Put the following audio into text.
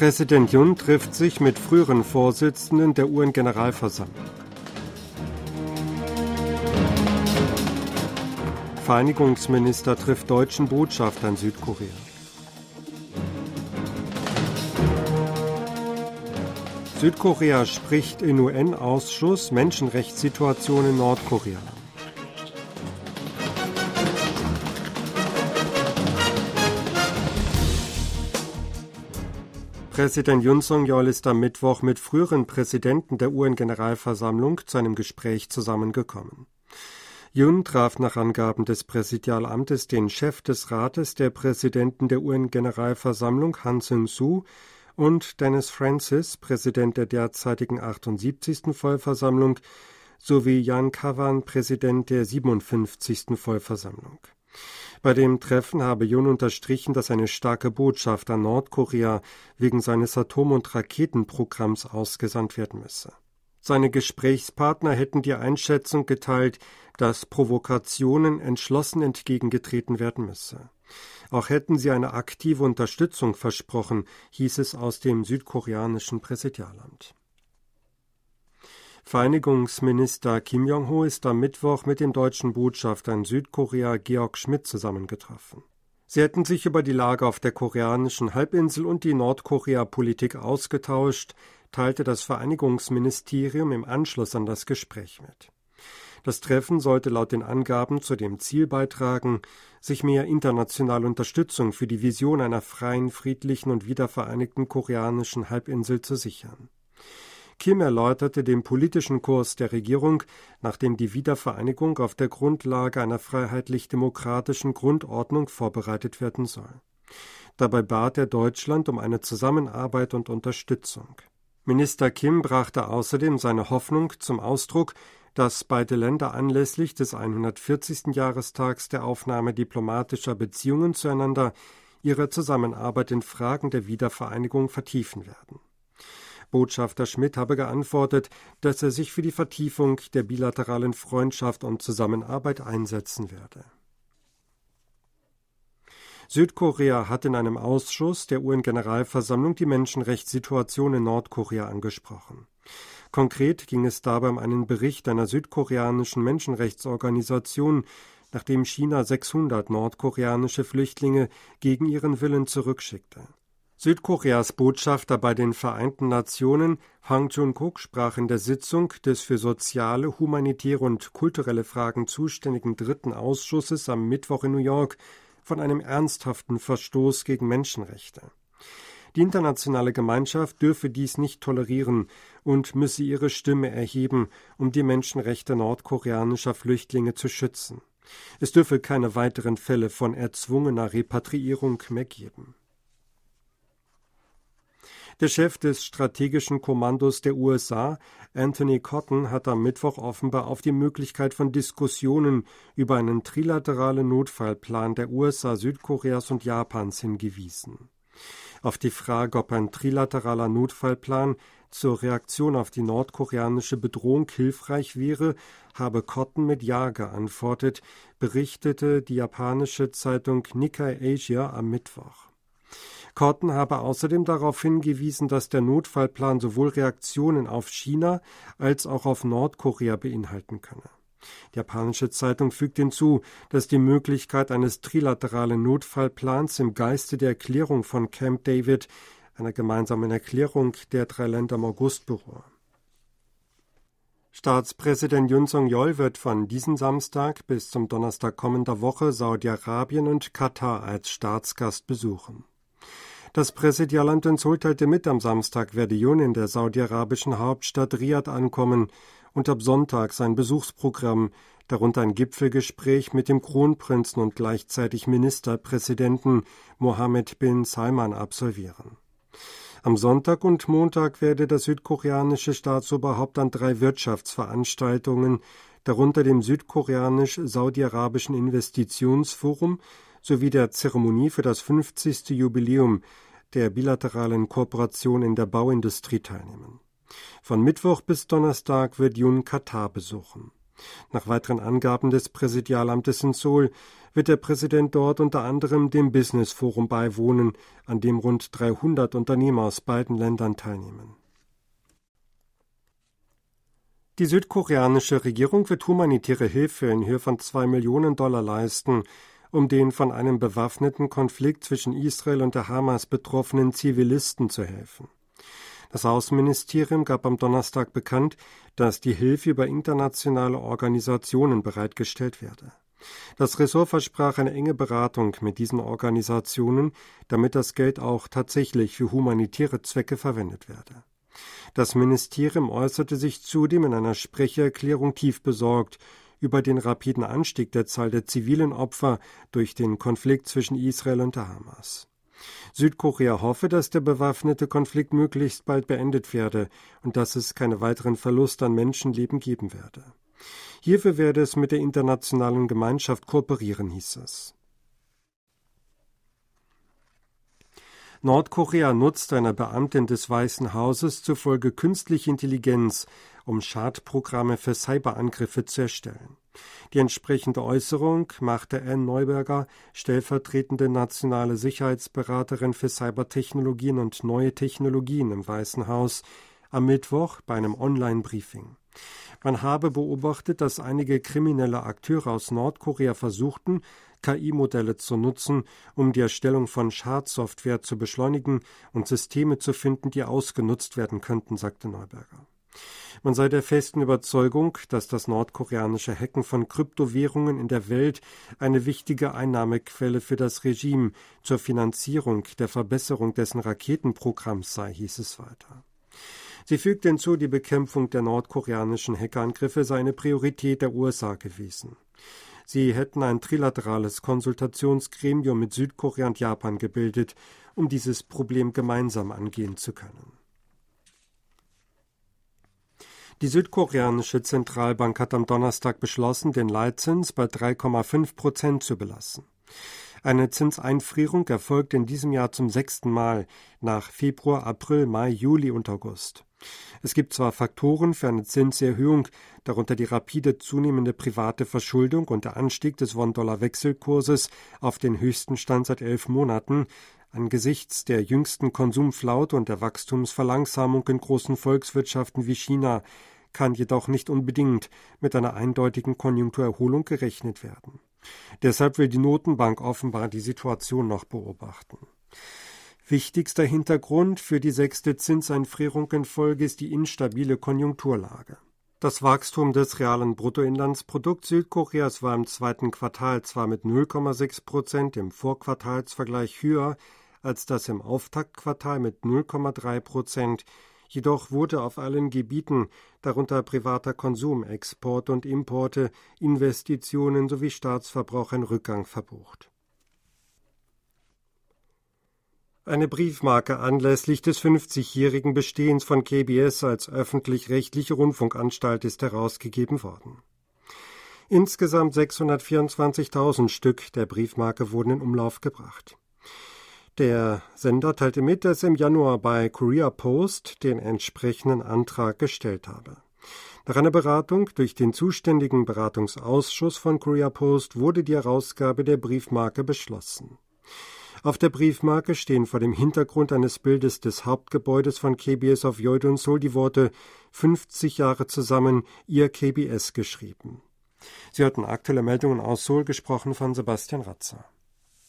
Präsident Jun trifft sich mit früheren Vorsitzenden der UN-Generalversammlung. Vereinigungsminister trifft deutschen Botschafter in Südkorea. Südkorea spricht in UN-Ausschuss Menschenrechtssituation in Nordkorea. Präsident Yun Song-yeol ist am Mittwoch mit früheren Präsidenten der UN-Generalversammlung zu einem Gespräch zusammengekommen. Yun traf nach Angaben des Präsidialamtes den Chef des Rates der Präsidenten der UN-Generalversammlung Han Seung-soo und Dennis Francis, Präsident der derzeitigen 78. Vollversammlung, sowie Jan Kavan, Präsident der 57. Vollversammlung. Bei dem Treffen habe Jun unterstrichen, dass eine starke Botschaft an Nordkorea wegen seines Atom- und Raketenprogramms ausgesandt werden müsse. Seine Gesprächspartner hätten die Einschätzung geteilt, dass Provokationen entschlossen entgegengetreten werden müsse. Auch hätten sie eine aktive Unterstützung versprochen, hieß es aus dem südkoreanischen Präsidialamt. Vereinigungsminister Kim Jong-ho ist am Mittwoch mit dem deutschen Botschafter in Südkorea Georg Schmidt zusammengetroffen. Sie hätten sich über die Lage auf der koreanischen Halbinsel und die Nordkorea-Politik ausgetauscht, teilte das Vereinigungsministerium im Anschluss an das Gespräch mit. Das Treffen sollte laut den Angaben zu dem Ziel beitragen, sich mehr internationale Unterstützung für die Vision einer freien, friedlichen und wiedervereinigten koreanischen Halbinsel zu sichern. Kim erläuterte den politischen Kurs der Regierung, nachdem die Wiedervereinigung auf der Grundlage einer freiheitlich-demokratischen Grundordnung vorbereitet werden soll. Dabei bat er Deutschland um eine Zusammenarbeit und Unterstützung. Minister Kim brachte außerdem seine Hoffnung zum Ausdruck, dass beide Länder anlässlich des 140. Jahrestags der Aufnahme diplomatischer Beziehungen zueinander ihre Zusammenarbeit in Fragen der Wiedervereinigung vertiefen werden. Botschafter Schmidt habe geantwortet, dass er sich für die Vertiefung der bilateralen Freundschaft und Zusammenarbeit einsetzen werde. Südkorea hat in einem Ausschuss der UN-Generalversammlung die Menschenrechtssituation in Nordkorea angesprochen. Konkret ging es dabei um einen Bericht einer südkoreanischen Menschenrechtsorganisation, nachdem China 600 nordkoreanische Flüchtlinge gegen ihren Willen zurückschickte. Südkoreas Botschafter bei den Vereinten Nationen Hang Jun-kuk sprach in der Sitzung des für soziale, humanitäre und kulturelle Fragen zuständigen Dritten Ausschusses am Mittwoch in New York von einem ernsthaften Verstoß gegen Menschenrechte. Die internationale Gemeinschaft dürfe dies nicht tolerieren und müsse ihre Stimme erheben, um die Menschenrechte nordkoreanischer Flüchtlinge zu schützen. Es dürfe keine weiteren Fälle von erzwungener Repatriierung mehr geben. Der Chef des strategischen Kommandos der USA, Anthony Cotton, hat am Mittwoch offenbar auf die Möglichkeit von Diskussionen über einen trilateralen Notfallplan der USA, Südkoreas und Japans hingewiesen. Auf die Frage, ob ein trilateraler Notfallplan zur Reaktion auf die nordkoreanische Bedrohung hilfreich wäre, habe Cotton mit Ja geantwortet, berichtete die japanische Zeitung Nikkei Asia am Mittwoch. Cotton habe außerdem darauf hingewiesen, dass der Notfallplan sowohl Reaktionen auf China als auch auf Nordkorea beinhalten könne. Die japanische Zeitung fügt hinzu, dass die Möglichkeit eines trilateralen Notfallplans im Geiste der Erklärung von Camp David, einer gemeinsamen Erklärung der drei Länder im August beruhe. Staatspräsident Yun Song-yeol wird von diesem Samstag bis zum Donnerstag kommender Woche Saudi-Arabien und Katar als Staatsgast besuchen. Das Präsidialamt in teilte mit, am Samstag werde Jun in der saudi-arabischen Hauptstadt Riyadh ankommen und ab Sonntag sein Besuchsprogramm, darunter ein Gipfelgespräch mit dem Kronprinzen und gleichzeitig Ministerpräsidenten Mohammed bin Salman absolvieren. Am Sonntag und Montag werde das südkoreanische Staatsoberhaupt an drei Wirtschaftsveranstaltungen, darunter dem südkoreanisch-saudi-arabischen Investitionsforum, sowie der Zeremonie für das 50. Jubiläum der bilateralen Kooperation in der Bauindustrie teilnehmen. Von Mittwoch bis Donnerstag wird Jun Katar besuchen. Nach weiteren Angaben des Präsidialamtes in Seoul wird der Präsident dort unter anderem dem Business Forum beiwohnen, an dem rund 300 Unternehmer aus beiden Ländern teilnehmen. Die südkoreanische Regierung wird humanitäre Hilfe in Höhe von zwei Millionen Dollar leisten, um den von einem bewaffneten Konflikt zwischen Israel und der Hamas betroffenen Zivilisten zu helfen. Das Außenministerium gab am Donnerstag bekannt, dass die Hilfe über internationale Organisationen bereitgestellt werde. Das Ressort versprach eine enge Beratung mit diesen Organisationen, damit das Geld auch tatsächlich für humanitäre Zwecke verwendet werde. Das Ministerium äußerte sich zudem in einer Sprechererklärung tief besorgt über den rapiden Anstieg der Zahl der zivilen Opfer durch den Konflikt zwischen Israel und der Hamas. Südkorea hoffe, dass der bewaffnete Konflikt möglichst bald beendet werde und dass es keine weiteren Verluste an Menschenleben geben werde. Hierfür werde es mit der internationalen Gemeinschaft kooperieren, hieß es. Nordkorea nutzt einer Beamtin des Weißen Hauses zufolge künstliche Intelligenz, um Schadprogramme für Cyberangriffe zu erstellen. Die entsprechende Äußerung machte Anne Neuberger, stellvertretende nationale Sicherheitsberaterin für Cybertechnologien und neue Technologien im Weißen Haus, am Mittwoch bei einem Online-Briefing. Man habe beobachtet, dass einige kriminelle Akteure aus Nordkorea versuchten, KI-Modelle zu nutzen, um die Erstellung von Schadsoftware zu beschleunigen und Systeme zu finden, die ausgenutzt werden könnten, sagte Neuberger. Man sei der festen Überzeugung, dass das nordkoreanische Hacken von Kryptowährungen in der Welt eine wichtige Einnahmequelle für das Regime zur Finanzierung der Verbesserung dessen Raketenprogramms sei, hieß es weiter. Sie fügte hinzu, die Bekämpfung der nordkoreanischen Hackerangriffe sei eine Priorität der USA gewesen. Sie hätten ein trilaterales Konsultationsgremium mit Südkorea und Japan gebildet, um dieses Problem gemeinsam angehen zu können. Die südkoreanische Zentralbank hat am Donnerstag beschlossen, den Leitzins bei 3,5 Prozent zu belassen. Eine Zinseinfrierung erfolgt in diesem Jahr zum sechsten Mal nach Februar, April, Mai, Juli und August. Es gibt zwar Faktoren für eine Zinserhöhung, darunter die rapide zunehmende private Verschuldung und der Anstieg des Won-Dollar-Wechselkurses auf den höchsten Stand seit elf Monaten, angesichts der jüngsten Konsumflaute und der Wachstumsverlangsamung in großen Volkswirtschaften wie China kann jedoch nicht unbedingt mit einer eindeutigen Konjunkturerholung gerechnet werden. Deshalb will die Notenbank offenbar die Situation noch beobachten. Wichtigster Hintergrund für die sechste Zinseinfrierung in Folge ist die instabile Konjunkturlage. Das Wachstum des realen Bruttoinlandsprodukts Südkoreas war im zweiten Quartal zwar mit 0,6 Prozent im Vorquartalsvergleich höher als das im Auftaktquartal mit 0,3 Prozent, jedoch wurde auf allen Gebieten, darunter privater Konsum, Exporte und Importe, Investitionen sowie Staatsverbrauch ein Rückgang verbucht. Eine Briefmarke anlässlich des 50-jährigen Bestehens von KBS als öffentlich-rechtliche Rundfunkanstalt ist herausgegeben worden. Insgesamt 624.000 Stück der Briefmarke wurden in Umlauf gebracht. Der Sender teilte mit, dass er im Januar bei Korea Post den entsprechenden Antrag gestellt habe. Nach einer Beratung durch den zuständigen Beratungsausschuss von Korea Post wurde die Herausgabe der Briefmarke beschlossen. Auf der Briefmarke stehen vor dem Hintergrund eines Bildes des Hauptgebäudes von KBS auf Yeouido Seoul die Worte 50 Jahre zusammen, ihr KBS geschrieben. Sie hörten aktuelle Meldungen aus Seoul, gesprochen von Sebastian Ratzer.